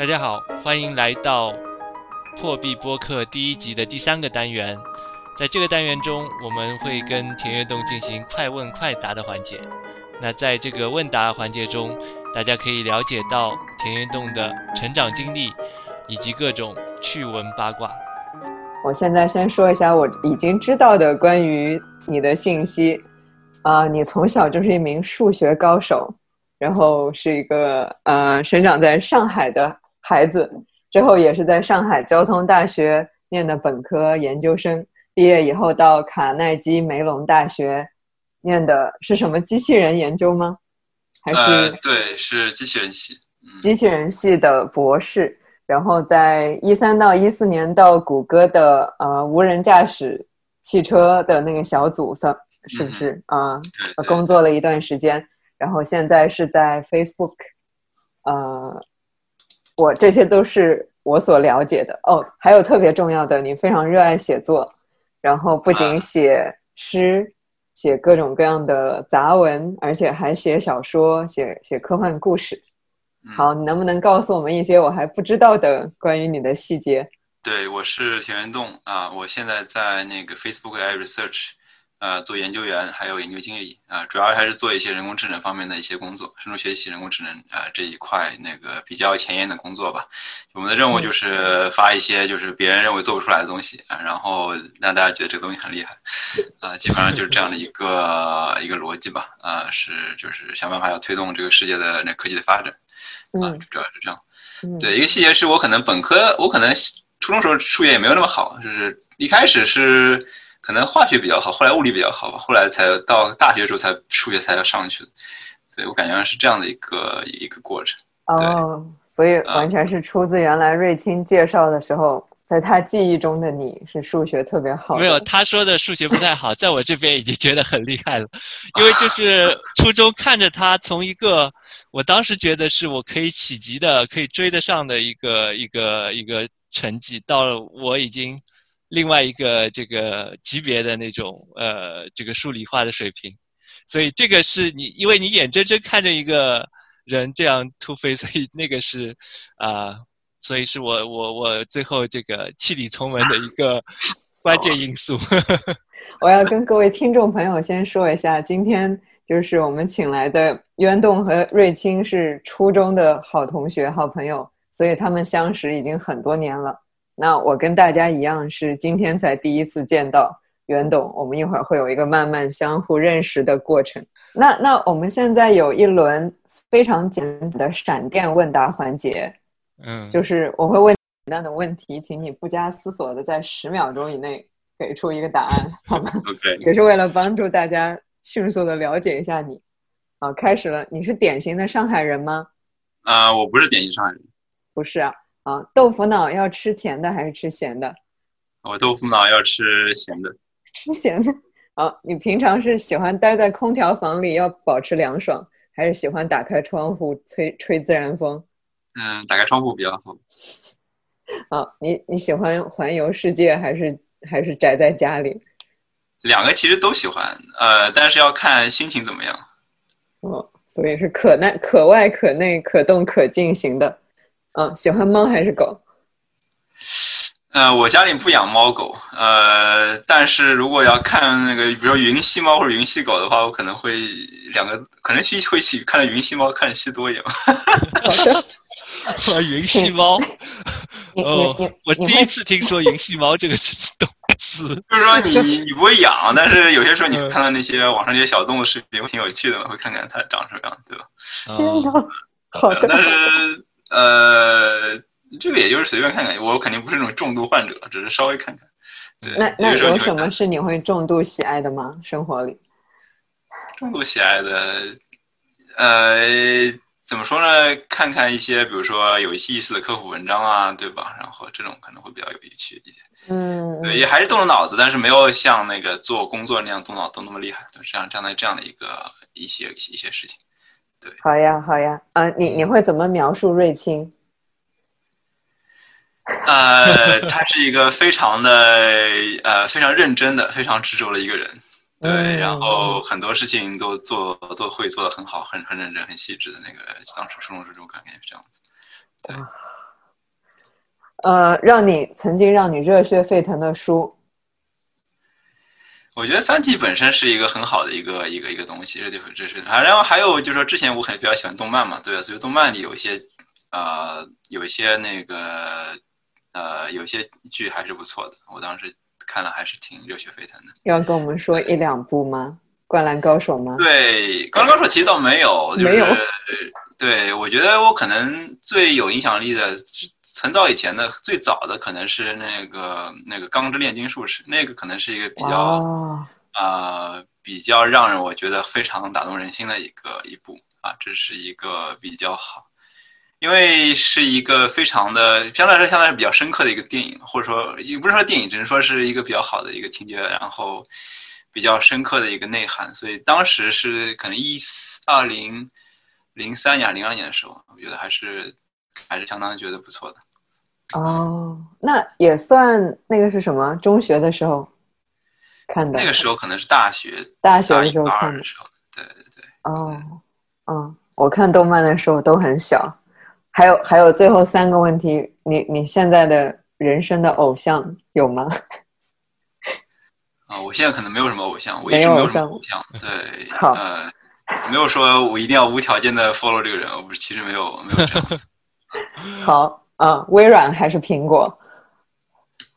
大家好，欢迎来到破壁播客第一集的第三个单元。在这个单元中，我们会跟田悦栋进行快问快答的环节。那在这个问答环节中，大家可以了解到田悦栋的成长经历，以及各种趣闻八卦。我现在先说一下我已经知道的关于你的信息。啊、你从小就是一名数学高手，然后是一个呃生长在上海的孩子，之后也是在上海交通大学念的本科研究生，毕业以后到卡耐基梅隆大学念的是什么机器人研究吗？还呃是，对，是机器人系。嗯，机器人系的博士，然后在一三到一四年到谷歌的呃无人驾驶汽车的那个小组上是不是啊、工作了一段时间，然后现在是在 Facebook，呃，我这些都是我所了解的哦。还有特别重要的，你非常热爱写作，然后不仅啊写诗，写各种各样的杂文，而且还写小说，写写科幻故事。嗯好，你能不能告诉我们一些我还不知道的关于你的细节？对，我是田元栋啊，我现在在那个 Facebook AI Research，呃，做研究员，还有研究经理啊，主要还是做一些人工智能方面的一些工作，深度学习、人工智能啊这一块那个比较前沿的工作吧。我们的任务就是发一些就是别人认为做不出来的东西啊，然后让大家觉得这个东西很厉害啊，基本上就是这样的一个一个逻辑吧啊，是就是想办法要推动这个世界的那科技的发展啊嗯，主要是这样。嗯，对，一个细节是我可能本科，我可能初中时候数学也没有那么好，就是一开始是可能化学比较好，后来物理比较好吧，后来才到大学时候才数学才要上去的。对我感觉是这样的一个一个过程。哦，所以啊完全是出自原来瑞清介绍的时候，在他记忆中的你是数学特别好。没有，他说的数学不太好，在我这边已经觉得很厉害了，因为就是初中看着他从一个我当时觉得是我可以企及的、可以追得上的一个一个一个成绩，到了我已经另外一个这个级别的那种呃这个数理化的水平，所以这个是你因为你眼睁睁看着一个人这样突飞，所以那个是啊、所以是我我我最后这个弃理从文的一个关键因素。我要跟各位听众朋友先说一下，今天就是我们请来的渊栋和瑞清是初中的好同学、好朋友，所以他们相识已经很多年了。那我跟大家一样，是今天才第一次见到袁董，我们一会儿会有一个慢慢相互认识的过程。那那我们现在有一轮非常简单的闪电问答环节，嗯，就是我会问简单的问题，请你不加思索的在十秒钟以内给出一个答案，好吗？OK，也是为了帮助大家迅速的了解一下你。好，开始了。你是典型的上海人吗？啊、我不是典型上海人，不是啊。啊，豆腐脑要吃甜的还是吃咸的？我豆腐脑要吃咸的。吃咸的。啊，你平常是喜欢待在空调房里要保持凉爽，还是喜欢打开窗户吹吹自然风？嗯，打开窗户比较好。啊，你你喜欢环游世界还是还是宅在家里？两个其实都喜欢，呃，但是要看心情怎么样。哦，所以是可耐可外可内可动可静型的。嗯，喜欢猫还是狗？呃，我家里不养猫狗，呃，但是如果要看那个，比如说云吸猫或者云吸狗的话，我可能会两个，可能去会一起看云吸猫看的戏多一点吧。好的，云吸猫，你哦我第一次听说云吸猫这个动词。就是说你你你不会养，但是有些时候你看到那些网上这些小动物视频，会挺有趣的嘛，会看看它长什么样，对吧？天哦哪，好的，呃但是呃，这个也就是随便看看，我肯定不是那种重度患者，只是稍微看看。对，那那有什么是你会重度喜爱的吗？生活里？重度喜爱的，呃，怎么说呢？看看一些，比如说有意思的科普文章啊，对吧？然后这种可能会比较有趣一点。嗯，对，也还是动动脑子，但是没有像那个做工作那样动脑动那么厉害，就是这样这样的这样的一个一些一些事情。好呀，好呀，啊，你你会怎么描述瑞清？呃，他是一个非常的呃非常认真的、非常执着的一个人。对，嗯然后很多事情都做都会做的很好，很很认真、很细致的那个。当初初中之中感觉是这样子。对，呃，让你曾经让你热血沸腾的书。我觉得《三体》本身是一个很好的一个一个一个东西，这地方这是啊。然后还有就是说，之前我很比较喜欢动漫嘛，对吧？所以动漫里有一些呃，有一些那个呃，有些剧还是不错的。我当时看了还是挺热血沸腾的。要跟我们说一两部吗？《灌篮高手》吗？对，《灌篮高手》其实倒没有，没有。对，我觉得我可能最有影响力的。很早以前的最早的可能是那个那个《钢之炼金术士》，那个可能是一个比较啊比较让人我觉得非常打动人心的一个一部啊，这是一个比较好，因为是一个非常的相对来说相对来说比较深刻的一个电影，或者说也不是说电影，只能说是一个比较好的一个情节，然后比较深刻的一个内涵，所以当时是可能一二零零三年、零二年的时候，我觉得还是还是相当觉得不错的。哦，那也算那个是什么？中学的时候看的。那个时候可能是大学，大学的时候看的时候。对对对。哦，嗯，我看动漫的时候都很小。还有还有，最后三个问题，你你现在的人生的偶像有吗？啊，我现在可能没有什么偶像，我一直没有什么偶像。对，呃，没有说我一定要无条件的 follow 这个人，我不是，其实没有没有这样子。好。啊，微软还是苹果？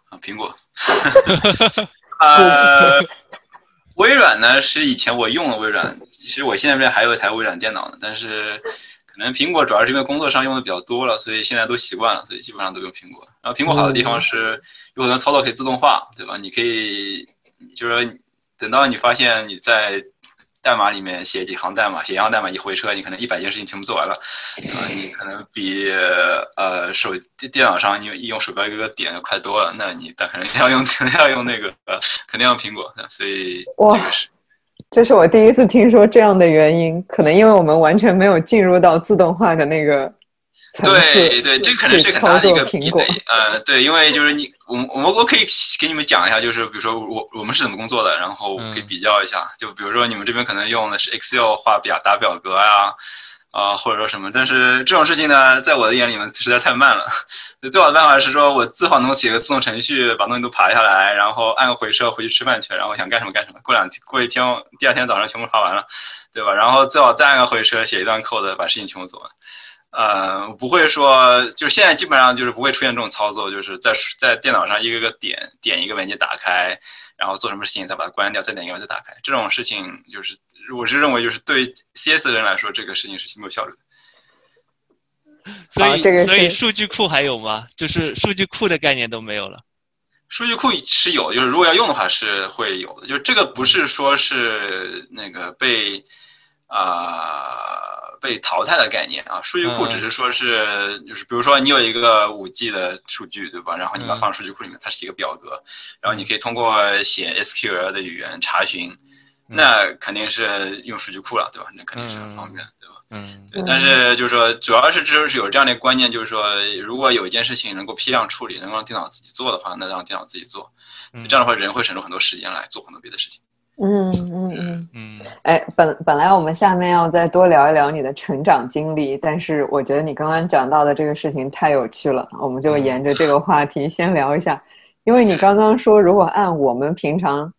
啊，苹果。呃，微软呢是以前我用了微软，其实我现在这边还有一台微软电脑呢。但是可能苹果主要是因为工作上用的比较多了，所以现在都习惯了，所以基本上都用苹果。然后苹果好的地方是有很多操作可以自动化，对吧？你可以就是说等到你发现你在。代码里面写几行代码，写一行代码一回车，你可能一百件事情全部做完了，啊，你可能比呃手电脑上你用鼠标一个个点要快多了。那你但肯定要用 肯定要用那个呃肯定要苹果，所以这个是，这是我第一次听说这样的原因，可能因为我们完全没有进入到自动化的那个。对对，这可能是很大的一个壁垒。呃，对，因为就是你，我我我可以给你们讲一下，就是比如说我我们是怎么工作的，然后可以比较一下。就比如说你们这边可能用的是 Excel 画表打表格啊，啊或者说什么，但是这种事情呢，在我的眼里面实在太慢了。最好的办法是说我最好能写个自动程序，把东西都爬下来，然后按个回车回去吃饭去，然后想干什么干什么。过两过一天，第二天早上全部爬完了，对吧？然后最好再按个回车写一段 code，把事情全部做完。呃，不会说，就是现在基本上就是不会出现这种操作，就是在在电脑上一个个点点一个文件打开，然后做什么事情再把它关掉，再点一个再打开，这种事情就是我是认为就是对 CS 的人来说，这个事情是没有效率的。所以所以数据库还有吗？就是数据库的概念都没有了。数据库是有，就是如果要用的话是会有的，就是这个不是说是那个被啊。被淘汰的概念啊，数据库只是说是就是，比如说你有一个五 G 的数据，对吧？然后你把它放数据库里面，它是一个表格，然后你可以通过写 SQL 的语言查询，那肯定是用数据库了，对吧？那肯定是很方便，对吧？嗯。对，但是就是说，主要是就是有这样的观念，就是说，如果有一件事情能够批量处理，能够让电脑自己做的话，那让电脑自己做，这样的话，人会省出很多时间来做很多别的事情。嗯嗯嗯嗯，哎，本本来我们下面要再多聊一聊你的成长经历，但是我觉得你刚刚讲到的这个事情太有趣了，我们就沿着这个话题先聊一下。因为你刚刚说，如果按我们平常，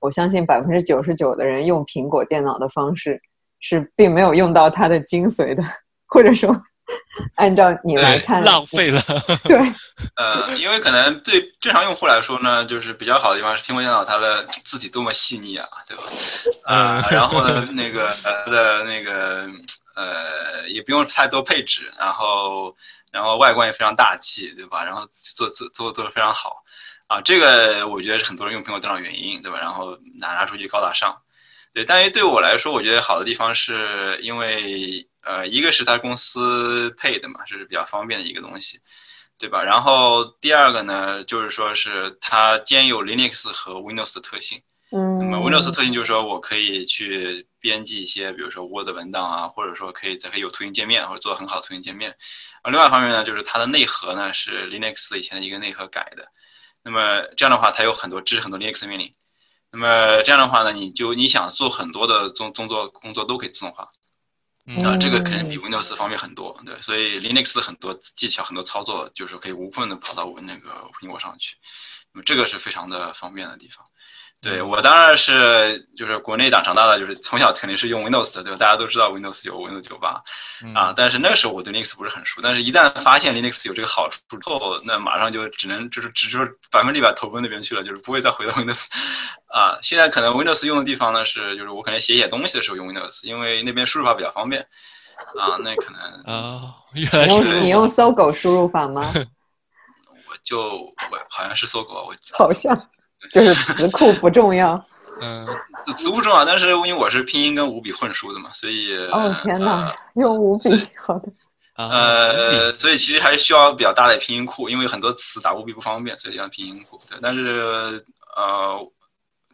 我相信百分之九十九的人用苹果电脑的方式，是并没有用到它的精髓的，或者说。按照你来看，浪费了。对，呃，因为可能对正常用户来说呢，就是比较好的地方是苹果电脑它的字体多么细腻啊，对吧？啊，然后呢，那个呃的那个呃，也不用太多配置，然后然后外观也非常大气，对吧？然后做做做做的非常好，啊，这个我觉得是很多人用苹果电脑原因，对吧？然后拿拿出去高大上，对。但是对我来说，我觉得好的地方是因为。呃，一个是它公司配的嘛，这是比较方便的一个东西，对吧？然后第二个呢，就是说是它兼有 Linux 和 Windows 的特性。嗯。那么 Windows 特性就是说我可以去编辑一些，比如说 Word 文档啊，或者说可以再可以有图形界面，或者做很好的图形界面。而，另外一方面呢，就是它的内核呢是 Linux 以前的一个内核改的。那么这样的话，它有很多支持很多 Linux 命令。那么这样的话呢，你就你想做很多的动动作工作都可以自动化。啊，这个肯定比 Windows 方便很多。对，所以 Linux 的很多技巧、很多操作，就是可以无缝的跑到我那个苹果上去。那么这个是非常的方便的地方。对我当然是就是国内党长大的，就是从小肯定是用 Windows 的，对吧？大家都知道 Windows 九、Windows 九八啊。但是那个时候我对 Linux 不是很熟，但是一旦发现 Linux 有这个好处之后，那马上就只能就是只是百分之百投奔那边去了，就是不会再回到 Windows 啊。现在可能 Windows 用的地方呢是，就是我可能写写东西的时候用 Windows，因为那边输入法比较方便啊。那可能啊，你用你用搜狗输入法吗？我就我好像是搜狗，我好像。就是词库不重要，嗯，词库重要，但是因为我是拼音跟五笔混输的嘛，所以哦天哪，用五笔好的，呃，所以其实还是需要比较大的拼音库，因为很多词打五笔不方便，所以要拼音库。对，但是呃，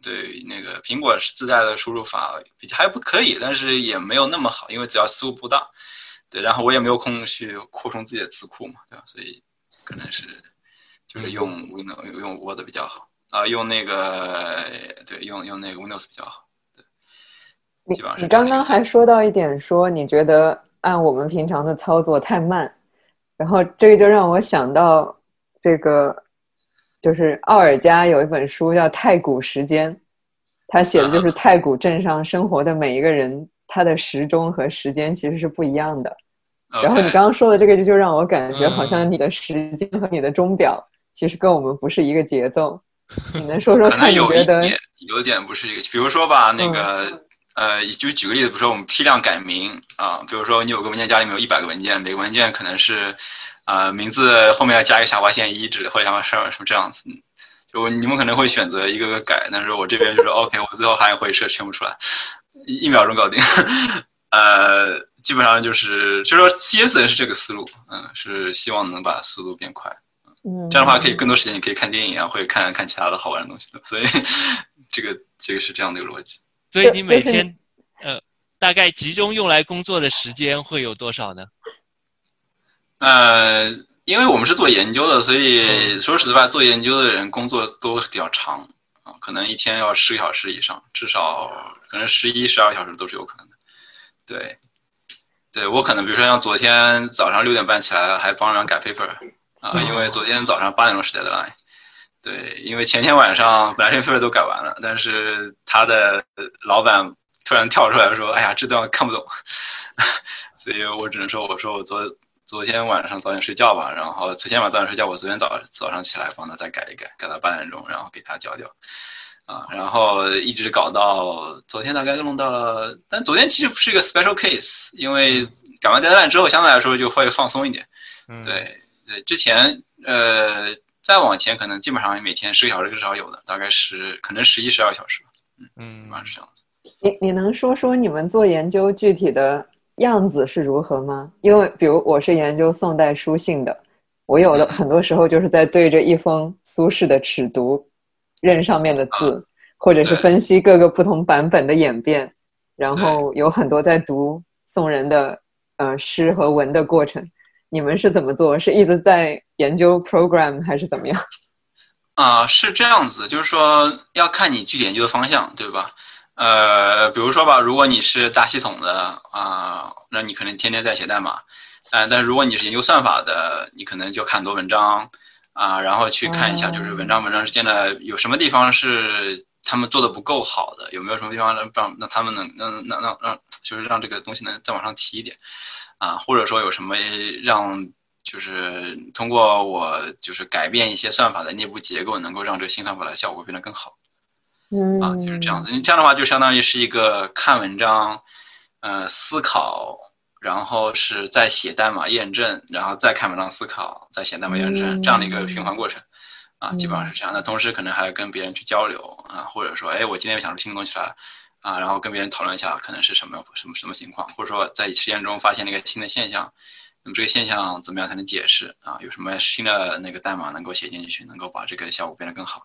对那个苹果自带的输入法比较还不可以，但是也没有那么好，因为只要思路不大，对，然后我也没有空去扩充自己的词库嘛，对吧？所以可能是就是用 Windows 用 Word 比较好。啊，用那个对，用用那个 Windows 比较好。对，你你刚刚还说到一点，说你觉得按我们平常的操作太慢，然后这个就让我想到这个，就是奥尔加有一本书叫《太古时间》，他写的就是太古镇上生活的每一个人，他的时钟和时间其实是不一样的。然后你刚刚说的这个，就就让我感觉好像你的时间和你的钟表其实跟我们不是一个节奏。你能说说看？有一点有点不是一个，比如说吧，那个呃，就举个例子，比如说我们批量改名啊，比如说你有个文件夹里面有一百个文件，每个文件可能是啊名字后面要加一个下划线一，指或者什么什么这样子，就你们可能会选择一个个改，但是我这边就是 OK，我最后还会设全部出来，一秒钟搞定，呃，基本上就是就说 CS 是这个思路，嗯，是希望能把速度变快。这样的话可以更多时间，你可以看电影啊，或者看看其他的好玩的东西的。所以，这个这个是这样的一个逻辑。所以你每天，呃，大概集中用来工作的时间会有多少呢？呃，因为我们是做研究的，所以说实话，做研究的人工作都比较长啊，可能一天要十个小时以上，至少可能十一、十二小时都是有可能的。对，对我可能比如说像昨天早上六点半起来了，还帮人改 paper。啊，因为昨天早上八点钟是 deadline，对，因为前天晚上本来这份都改完了，但是他的老板突然跳出来说：“哎呀，这段看不懂。”所以我只能说：“我说我昨昨天晚上早点睡觉吧。”然后昨天晚上早点睡觉，我昨天早早上起来帮他再改一改，改到八点钟，然后给他交掉。啊，然后一直搞到昨天大概弄到了，但昨天其实不是一个 special case，因为改完 deadline 之后相对来说就会放松一点，对。对，之前呃，再往前可能基本上每天十个小时至少有的，大概十可能十一十二小时吧。嗯嗯，般是这样子。你你能说说你们做研究具体的样子是如何吗？因为比如我是研究宋代书信的，我有的很多时候就是在对着一封苏轼的尺牍，认上面的字，或者是分析各个不同版本的演变，然后有很多在读宋人的呃诗和文的过程。你们是怎么做？是一直在研究 program 还是怎么样？啊，是这样子，就是说要看你具体研究的方向，对吧？呃，比如说吧，如果你是大系统的啊，那你可能天天在写代码，呃，但如果你是研究算法的，你可能就看很多文章啊，然后去看一下，就是文章文章之间的有什么地方是他们做的不够好的，有没有什么地方能让让他们能能能让让就是让这个东西能再往上提一点。啊，或者说有什么让就是通过我就是改变一些算法的内部结构，能够让这个新算法的效果变得更好。嗯，啊，就是这样子。你这样的话，就相当于是一个看文章，呃，思考，然后是在写代码验证，然后再看文章思考，再写代码验证这样的一个循环过程。啊，基本上是这样。那同时可能还要跟别人去交流啊，或者说，哎，我今天想出新的东西来。啊，然后跟别人讨论一下，可能是什么什么什么情况，或者说在实验中发现了一个新的现象，那么这个现象怎么样才能解释啊？有什么新的那个代码能够写进去，能够把这个效果变得更好？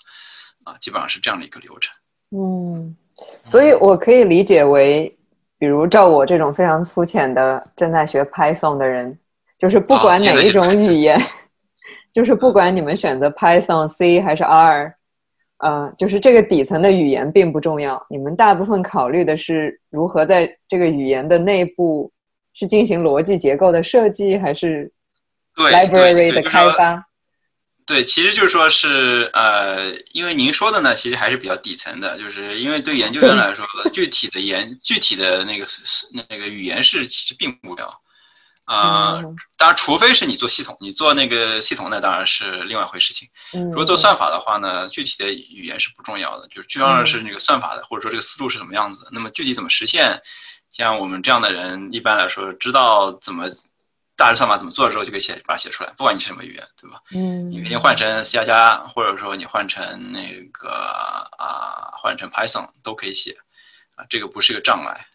啊，基本上是这样的一个流程。嗯，所以我可以理解为，比如照我这种非常粗浅的正在学 Python 的人，就是不管哪一种语言，就是不管你们选择 Python、C 还是 R。呃，就是这个底层的语言并不重要，你们大部分考虑的是如何在这个语言的内部是进行逻辑结构的设计，还是对 library 的开发？对，其实就是说是呃，因为您说的呢，其实还是比较底层的，就是因为对研究员来说，具体的研具体的那个那个语言是其实并不重要。啊，当然，除非是你做系统，你做那个系统，那当然是另外一回事情。如果做算法的话呢，具体的语言是不重要的，就是最重要的是那个算法的，或者说这个思路是什么样子。那么具体怎么实现，像我们这样的人，一般来说知道怎么大致算法怎么做之后，就可以写把它写出来，不管你是什么语言，对吧？嗯，你肯定换成 C 加加，或者说你换成那个啊，换成 Python 都可以写，啊，这个不是一个障碍。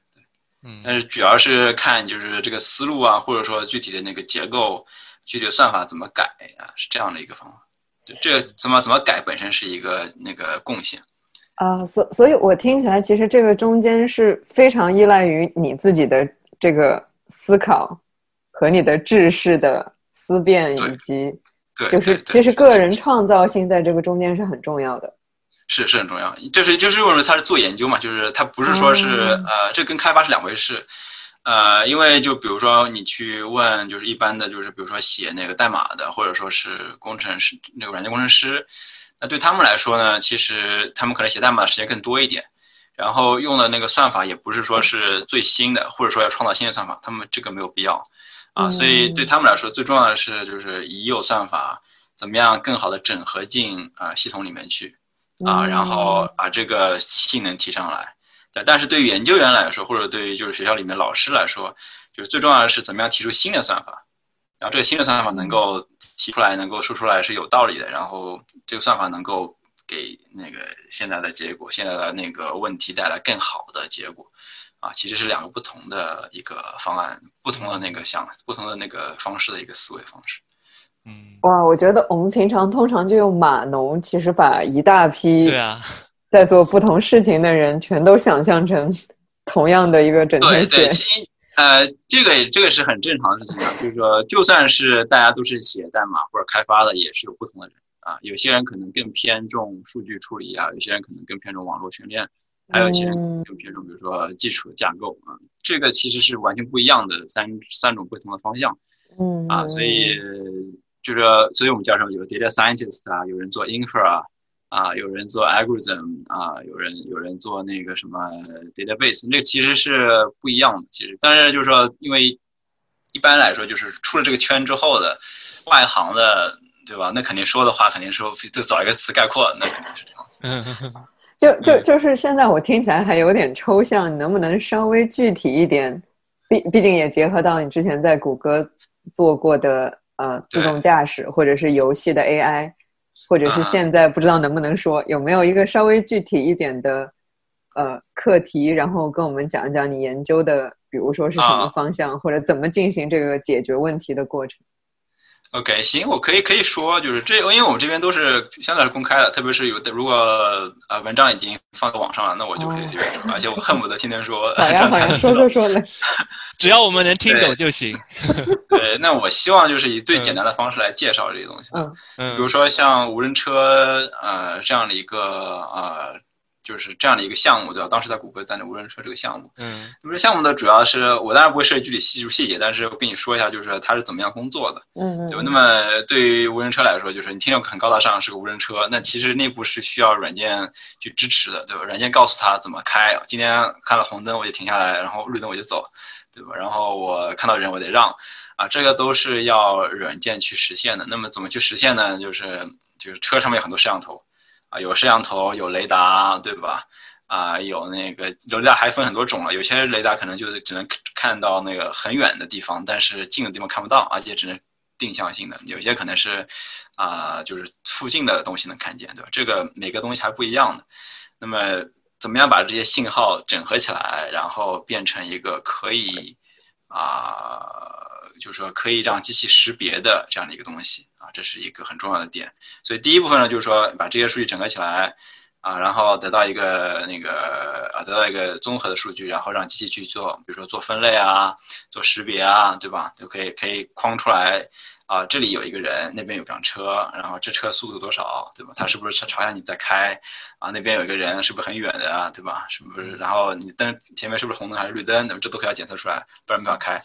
但是主要是看就是这个思路啊，或者说具体的那个结构、具体的算法怎么改啊，是这样的一个方法。对，这怎么怎么改本身是一个那个贡献。啊，所所以，我听起来其实这个中间是非常依赖于你自己的这个思考和你的知识的思辨，以及就是其实个人创造性在这个中间是很重要的。是是很重要，就是就是为什么他是做研究嘛，就是它不是说是呃，这跟开发是两回事，呃，因为就比如说你去问，就是一般的，就是比如说写那个代码的，或者说是工程师那个软件工程师，那对他们来说呢，其实他们可能写代码的时间更多一点，然后用的那个算法也不是说是最新的，或者说要创造新的算法，他们这个没有必要。啊，所以对他们来说最重要的是就是已有算法怎么样更好的整合进啊系统里面去。啊，然后把这个性能提上来，对。但是对于研究员来说，或者对于就是学校里面老师来说，就是最重要的是怎么样提出新的算法，然后这个新的算法能够提出来，能够说出来是有道理的，然后这个算法能够给那个现在的结果、现在的那个问题带来更好的结果，啊，其实是两个不同的一个方案，不同的那个想、不同的那个方式的一个思维方式。嗯，哇，我觉得我们平常通常就用码农，其实把一大批对啊，在做不同事情的人，全都想象成同样的一个整天写。对对，呃，这个这个是很正常的事情啊，就是说，就算是大家都是写代码或者开发的，也是有不同的人啊。有些人可能更偏重数据处理啊，有些人可能更偏重网络训练，还有一些人更偏重比如说基础架构啊。这个其实是完全不一样的三三种不同的方向。嗯啊，所以。就是，所以我们叫什么？有 data scientist 啊，有人做 infra 啊，有人做 algorithm 啊，有人有人做那个什么 database，那其实是不一样的。其实，但是就是说，因为一般来说，就是出了这个圈之后的外行的，对吧？那肯定说的话，肯定说就找一个词概括，那肯定是这样子。就就就是现在我听起来还有点抽象，你能不能稍微具体一点？毕毕竟也结合到你之前在谷歌做过的。呃，自动驾驶或者是游戏的 AI，或者是现在不知道能不能说有没有一个稍微具体一点的呃课题，然后跟我们讲一讲你研究的，比如说是什么方向，或者怎么进行这个解决问题的过程。OK，行，我可以可以说，就是这，因为我们这边都是相对是公开的，特别是有的如果呃文章已经放在网上了，那我就可以随便说，而且我恨不得天天说。好呀好呀，说说说来，只要我们能听懂就行。对，那我希望就是以最简单的方式来介绍这些东西。嗯嗯，比如说像无人车呃这样的一个呃。就是这样的一个项目，对吧？当时在谷歌在那无人车这个项目，嗯，这个项目呢，主要是我当然不会涉及具体细细节，但是我跟你说一下，就是它是怎么样工作的，嗯，对吧？那么对于无人车来说，就是你听着很高大上，是个无人车，那其实内部是需要软件去支持的，对吧？软件告诉他怎么开，今天看了红灯我就停下来，然后绿灯我就走，对吧？然后我看到人我得让，啊，这个都是要软件去实现的。那么怎么去实现呢？就是就是车上面有很多摄像头。有摄像头，有雷达，对吧？啊，有那个雷达还分很多种了。有些雷达可能就是只能看到那个很远的地方，但是近的地方看不到，而且只能定向性的。有些可能是啊，就是附近的东西能看见，对吧？这个每个东西还不一样的。那么，怎么样把这些信号整合起来，然后变成一个可以啊，就是说可以让机器识别的这样的一个东西？这是一个很重要的点，所以第一部分呢，就是说把这些数据整合起来，啊，然后得到一个那个啊，得到一个综合的数据，然后让机器去做，比如说做分类啊，做识别啊，对吧？就可以可以框出来啊，这里有一个人，那边有辆车，然后这车速度多少，对吧？他是不是朝向你在开？啊，那边有一个人，是不是很远的啊，对吧？是不是？然后你灯前面是不是红灯还是绿灯？那么这都可以要检测出来，不然没法开。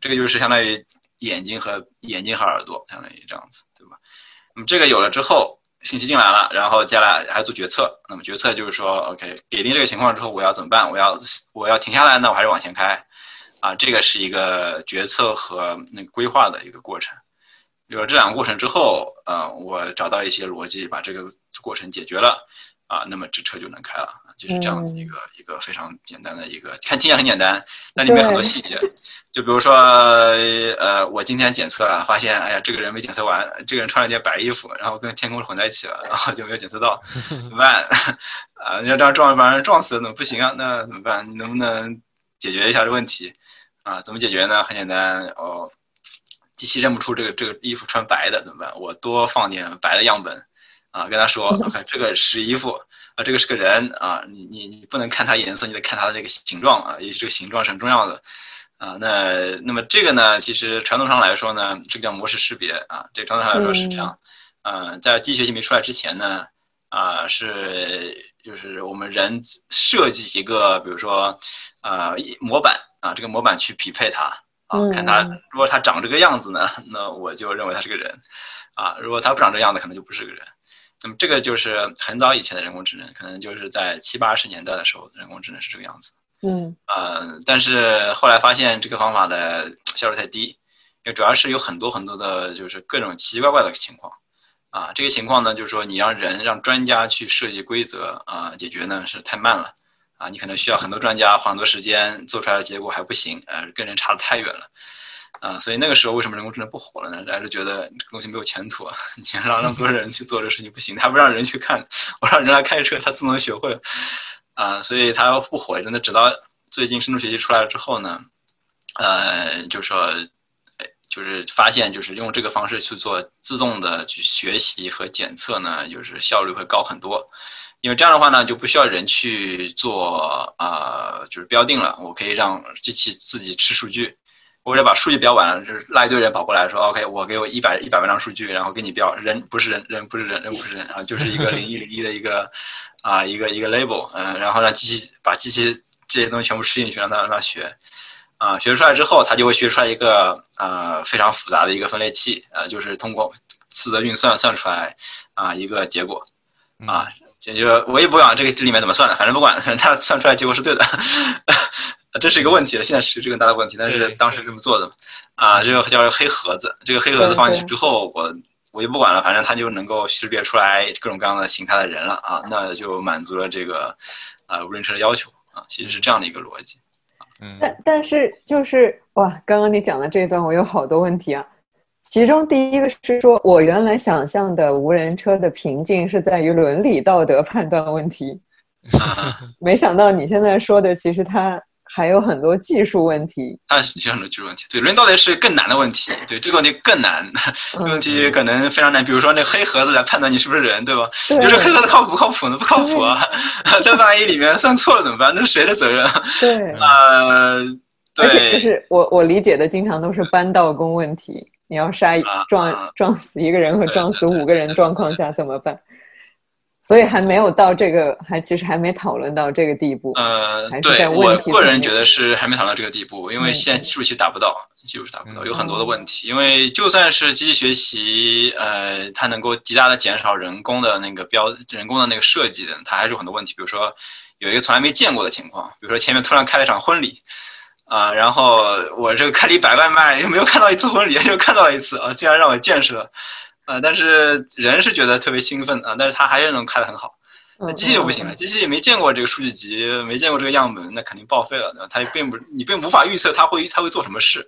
这个就是相当于眼睛和眼睛和耳朵，相当于这样子，对吧？那么这个有了之后，信息进来了，然后接下来还要做决策。那么决策就是说，OK，给定这个情况之后，我要怎么办？我要我要停下来呢，我还是往前开？啊，这个是一个决策和那个规划的一个过程。有了这两个过程之后，呃，我找到一些逻辑，把这个过程解决了，啊，那么这车就能开了，就是这样子一个一个非常简单的一个，看听起来很简单，但里面很多细节，就比如说，呃，我今天检测了，发现，哎呀，这个人没检测完，这个人穿了件白衣服，然后跟天空混在一起了，然后就没有检测到，怎么办？啊，你要这样撞，把人撞死了，怎么不行啊？那怎么办？你能不能解决一下这问题？啊，怎么解决呢？很简单哦。机器认不出这个这个衣服穿白的怎么办？我多放点白的样本，啊，跟他说，OK，这个是衣服啊，这个是个人啊，你你你不能看它颜色，你得看它的这个形状啊，也许这个形状是很重要的啊。那那么这个呢，其实传统上来说呢，这个叫模式识别啊，这个传统上来说是这样。嗯，在机器学习没出来之前呢，啊，是就是我们人设计一个，比如说呃模板啊，这个模板去匹配它。啊，看它，如果它长这个样子呢，那我就认为他是个人，啊，如果他不长这样子，可能就不是个人。那么这个就是很早以前的人工智能，可能就是在七八十年代的时候，人工智能是这个样子。嗯，呃，但是后来发现这个方法的效率太低，因为主要是有很多很多的，就是各种奇奇怪怪的情况。啊，这个情况呢，就是说你让人让专家去设计规则啊，解决呢是太慢了。啊，你可能需要很多专家花很多时间做出来的结果还不行，呃，跟人差的太远了，啊，所以那个时候为什么人工智能不火了呢？还是觉得这个东西没有前途！你让那么多人去做这个事情不行，他不让人去看，我让人来开车，他自能学会了，啊，所以他不火，真的直到最近深度学习出来了之后呢，呃，就说，就是发现就是用这个方式去做自动的去学习和检测呢，就是效率会高很多。因为这样的话呢，就不需要人去做啊，就是标定了。我可以让机器自己吃数据，或者把数据标完了，就是拉一堆人跑过来说，OK，我给我一百一百万张数据，然后给你标人不是人，人不是人，人不是人啊，就是一个零一零一的一个啊一个一个 label，嗯，然后让机器把机器这些东西全部吃进去，让它让它学，啊，学出来之后，它就会学出来一个啊非常复杂的一个分类器，呃，就是通过次的运算算出来啊一个结果，啊。解决我也不管这个这里面怎么算的，反正不管，它算出来结果是对的，这是一个问题了。现在是这个大的问题，但是当时这么做的，啊，这个叫黑盒子，这个黑盒子放进去之后，我我就不管了，反正它就能够识别出来各种各样的形态的人了啊，那就满足了这个啊无人车的要求啊，其实是这样的一个逻辑。嗯，但但是就是哇，刚刚你讲的这一段，我有好多问题啊。其中第一个是说，我原来想象的无人车的瓶颈是在于伦理道德判断问题，没想到你现在说的其实它还有很多技术问题。啊，有很多技术问题，对伦理道德是更难的问题，对这个问题更难，问题可能非常难。比如说那黑盒子来判断你是不是人，对吧？你说黑盒子靠谱不靠谱呢？不靠谱啊！这万一里面算错了怎么办？那是谁的责任？对，呃，而且就是我我理解的，经常都是搬道工问题。你要杀撞撞死一个人和撞死五个人状况下怎么办？所以还没有到这个，还其实还没讨论到这个地步。呃，对我个人觉得是还没讨论到这个地步，因为现在技术其实达不到，技术是达不到，有很多的问题。因为就算是机器学习，呃，它能够极大的减少人工的那个标人工的那个设计的，它还是有很多问题。比如说有一个从来没见过的情况，比如说前面突然开了一场婚礼。啊，然后我这个开了一百万迈，又没有看到一次婚礼，就看到了一次啊，竟然让我见识了，啊，但是人是觉得特别兴奋啊，但是他还是能开得很好，那机器就不行了，机器也没见过这个数据集，没见过这个样本，那肯定报废了，它也并不，你并无法预测它会它会做什么事，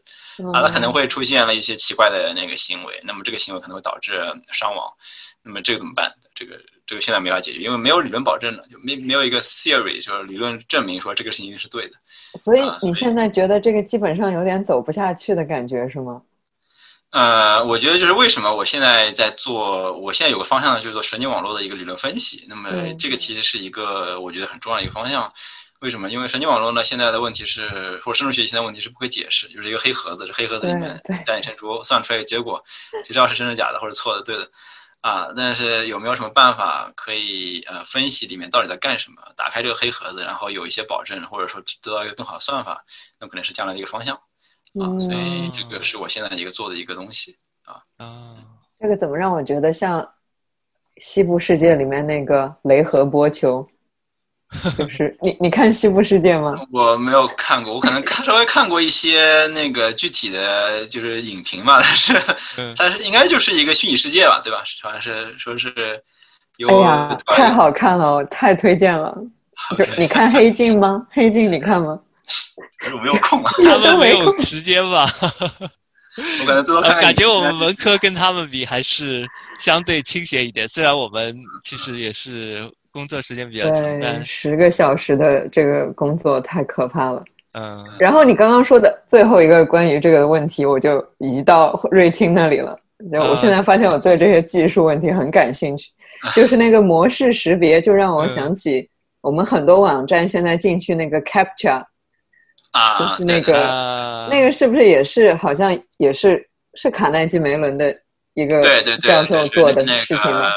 啊，它可能会出现了一些奇怪的那个行为，那么这个行为可能会导致伤亡，那么这个怎么办？这个这个现在没法解决，因为没有理论保证了，就没没有一个 theory 就是理论证明说这个事情是对的。所以你现在觉得这个基本上有点走不下去的感觉是吗？呃，我觉得就是为什么我现在在做，我现在有个方向呢，就是做神经网络的一个理论分析。那么这个其实是一个我觉得很重要的一个方向。为什么？因为神经网络呢，现在的问题是，或者深度学习现在问题是不可解释，就是一个黑盒子，这黑盒子里面加减乘除算出来一个结果，谁知道是真的假的或者错的对的啊？但是有没有什么办法可以呃分析里面到底在干什么？打开这个黑盒子，然后有一些保证，或者说得到一个更好的算法，那可能是将来的一个方向啊。所以这个是我现在一个做的一个东西啊啊。这个怎么让我觉得像西部世界里面那个雷和波球？就是 你，你看《西部世界》吗？我没有看过，我可能看稍微看过一些那个具体的就是影评嘛，但是，但是应该就是一个虚拟世界吧，对吧？好像是说是有。哎呀，太好看了，我太推荐了。就你看《黑镜》吗？《黑镜》你看吗？我没有空啊，他们没有时间吧？我可能最多看。感觉我们文科跟他们比还是相对清闲一点，虽然我们其实也是。工作时间比较长，但十个小时的这个工作太可怕了。嗯，然后你刚刚说的最后一个关于这个问题，我就移到瑞清那里了。就我现在发现我对这些技术问题很感兴趣，就是那个模式识别，就让我想起我们很多网站现在进去那个 captcha 啊，就是那个那个是不是也是好像也是是卡耐基梅伦的一个教授做的事情吗？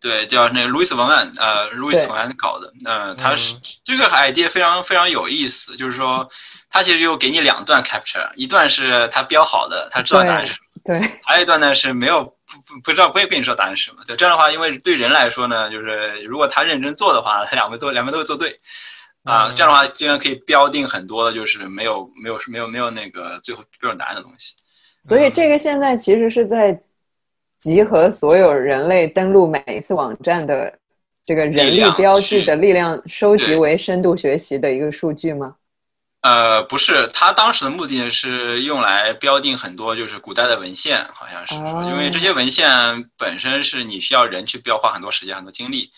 对，叫那个路易斯文案，呃，路易斯文案搞的，嗯，他是这个 idea 非常非常有意思，就是说，他其实就给你两段 capture，一段是他标好的，他知道答案是什么，对，还有一段呢是没有不不不知道不会跟你说答案是什么，对，这样的话，因为对人来说呢，就是如果他认真做的话，他两边都两边都会做对，啊，这样的话竟然可以标定很多的就是没有没有没有没有那个最后标准答案的东西，所以这个现在其实是在。集合所有人类登录每一次网站的这个人力标记的力量，收集为深度学习的一个数据吗？呃，不是，他当时的目的是用来标定很多就是古代的文献，好像是说，因为这些文献本身是你需要人去标，花很多时间、很多精力，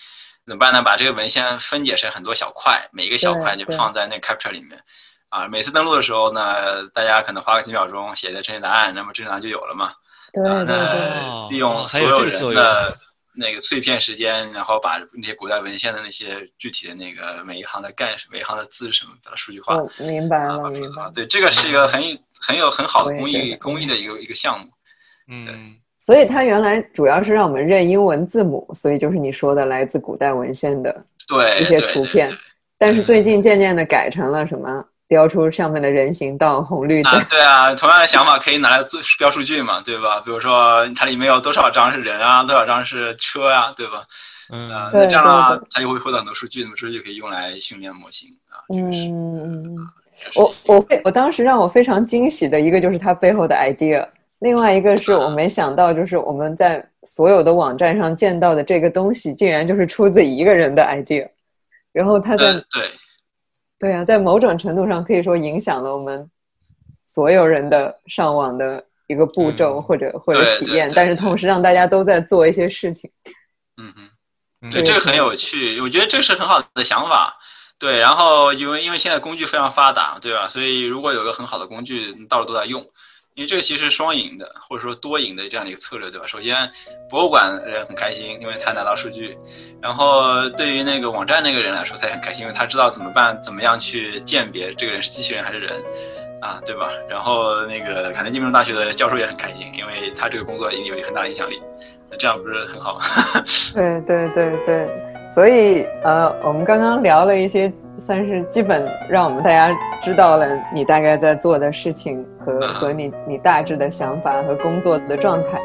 怎么办呢？把这个文献分解成很多小块，每一个小块就放在那 capture 里面，啊，每次登录的时候呢，大家可能花个几秒钟写的正确答案，那么正确答案就有了嘛。对对对，利用所有人的那个碎片时间，然后把那些古代文献的那些具体的那个每一行的干什么，每一行的字什么，把它数据化。明白了，明白。对，这个是一个很很有很好的公益公益的一个一个项目。嗯，所以它原来主要是让我们认英文字母，所以就是你说的来自古代文献的对一些图片，但是最近渐渐的改成了什么？标出上面的人行道红绿灯。对啊，同样的想法可以拿来做标数据嘛，对吧？比如说它里面有多少张是人啊，多少张是车啊，对吧？嗯，那这样的话，它就会获得很多数据，那么数据可以用来训练模型啊。嗯，我我我当时让我非常惊喜的一个就是它背后的 idea，另外一个是我没想到，就是我们在所有的网站上见到的这个东西，竟然就是出自一个人的 idea，然后他在对。对啊，在某种程度上可以说影响了我们所有人的上网的一个步骤或者或者体验，但是同时让大家都在做一些事情。嗯嗯，对，这个很有趣，我觉得这是很好的想法。对，然后因为因为现在工具非常发达，对吧？所以如果有个很好的工具，到处都在用。因为这个其实是双赢的，或者说多赢的这样的一个策略，对吧？首先，博物馆人很开心，因为他拿到数据；然后对于那个网站那个人来说，他也很开心，因为他知道怎么办，怎么样去鉴别这个人是机器人还是人，啊，对吧？然后那个卡内基梅隆大学的教授也很开心，因为他这个工作一定有很大的影响力，那这样不是很好吗？对对对对，所以呃，我们刚刚聊了一些。算是基本让我们大家知道了你大概在做的事情和和你你大致的想法和工作的状态。